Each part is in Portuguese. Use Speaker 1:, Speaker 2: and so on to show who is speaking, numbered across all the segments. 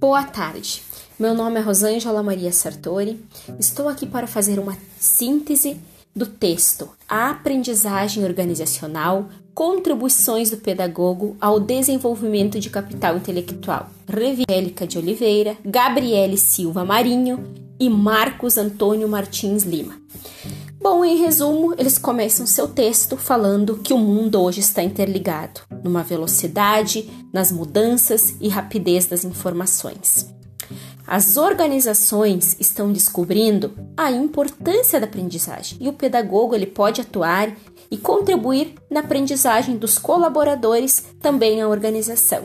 Speaker 1: Boa tarde. Meu nome é Rosângela Maria Sartori. Estou aqui para fazer uma síntese do texto A Aprendizagem Organizacional: Contribuições do Pedagogo ao Desenvolvimento de Capital Intelectual. Reviélica de Oliveira, Gabriele Silva Marinho e Marcos Antônio Martins Lima. Bom, em resumo, eles começam seu texto falando que o mundo hoje está interligado, numa velocidade, nas mudanças e rapidez das informações. As organizações estão descobrindo a importância da aprendizagem e o pedagogo ele pode atuar e contribuir na aprendizagem dos colaboradores também à organização.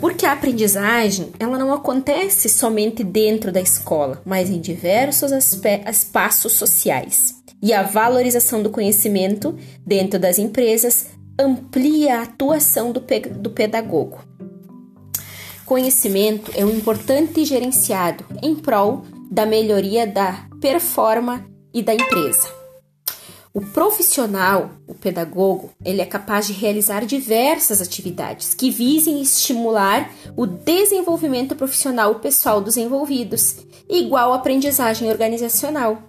Speaker 1: Porque a aprendizagem, ela não acontece somente dentro da escola, mas em diversos espaços sociais. E a valorização do conhecimento dentro das empresas amplia a atuação do, pe do pedagogo. Conhecimento é um importante gerenciado em prol da melhoria da performance e da empresa. O profissional, o pedagogo, ele é capaz de realizar diversas atividades que visem estimular o desenvolvimento profissional pessoal dos envolvidos, igual a aprendizagem organizacional.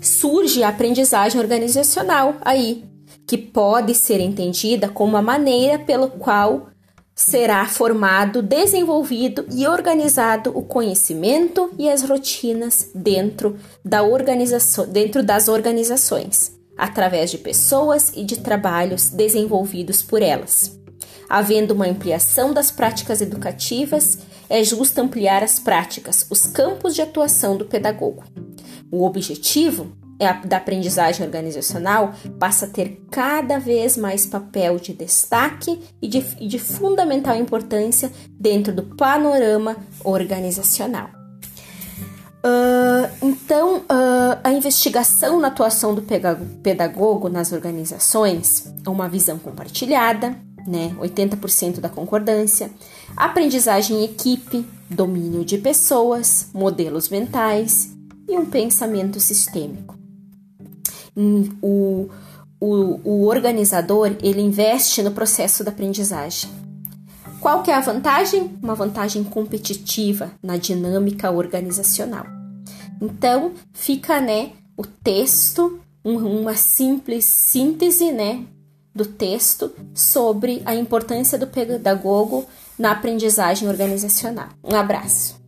Speaker 1: Surge a aprendizagem organizacional aí, que pode ser entendida como a maneira pelo qual será formado, desenvolvido e organizado o conhecimento e as rotinas dentro, da organização, dentro das organizações, através de pessoas e de trabalhos desenvolvidos por elas. Havendo uma ampliação das práticas educativas, é justo ampliar as práticas, os campos de atuação do pedagogo. O objetivo da aprendizagem organizacional passa a ter cada vez mais papel de destaque e de, de fundamental importância dentro do panorama organizacional. Uh, então, uh, a investigação na atuação do pedagogo nas organizações é uma visão compartilhada, né? 80% da concordância, aprendizagem em equipe, domínio de pessoas, modelos mentais e um pensamento sistêmico o, o, o organizador ele investe no processo da aprendizagem. Qual que é a vantagem? Uma vantagem competitiva na dinâmica organizacional. Então, fica né, o texto, um, uma simples síntese né, do texto sobre a importância do pedagogo na aprendizagem organizacional. Um abraço.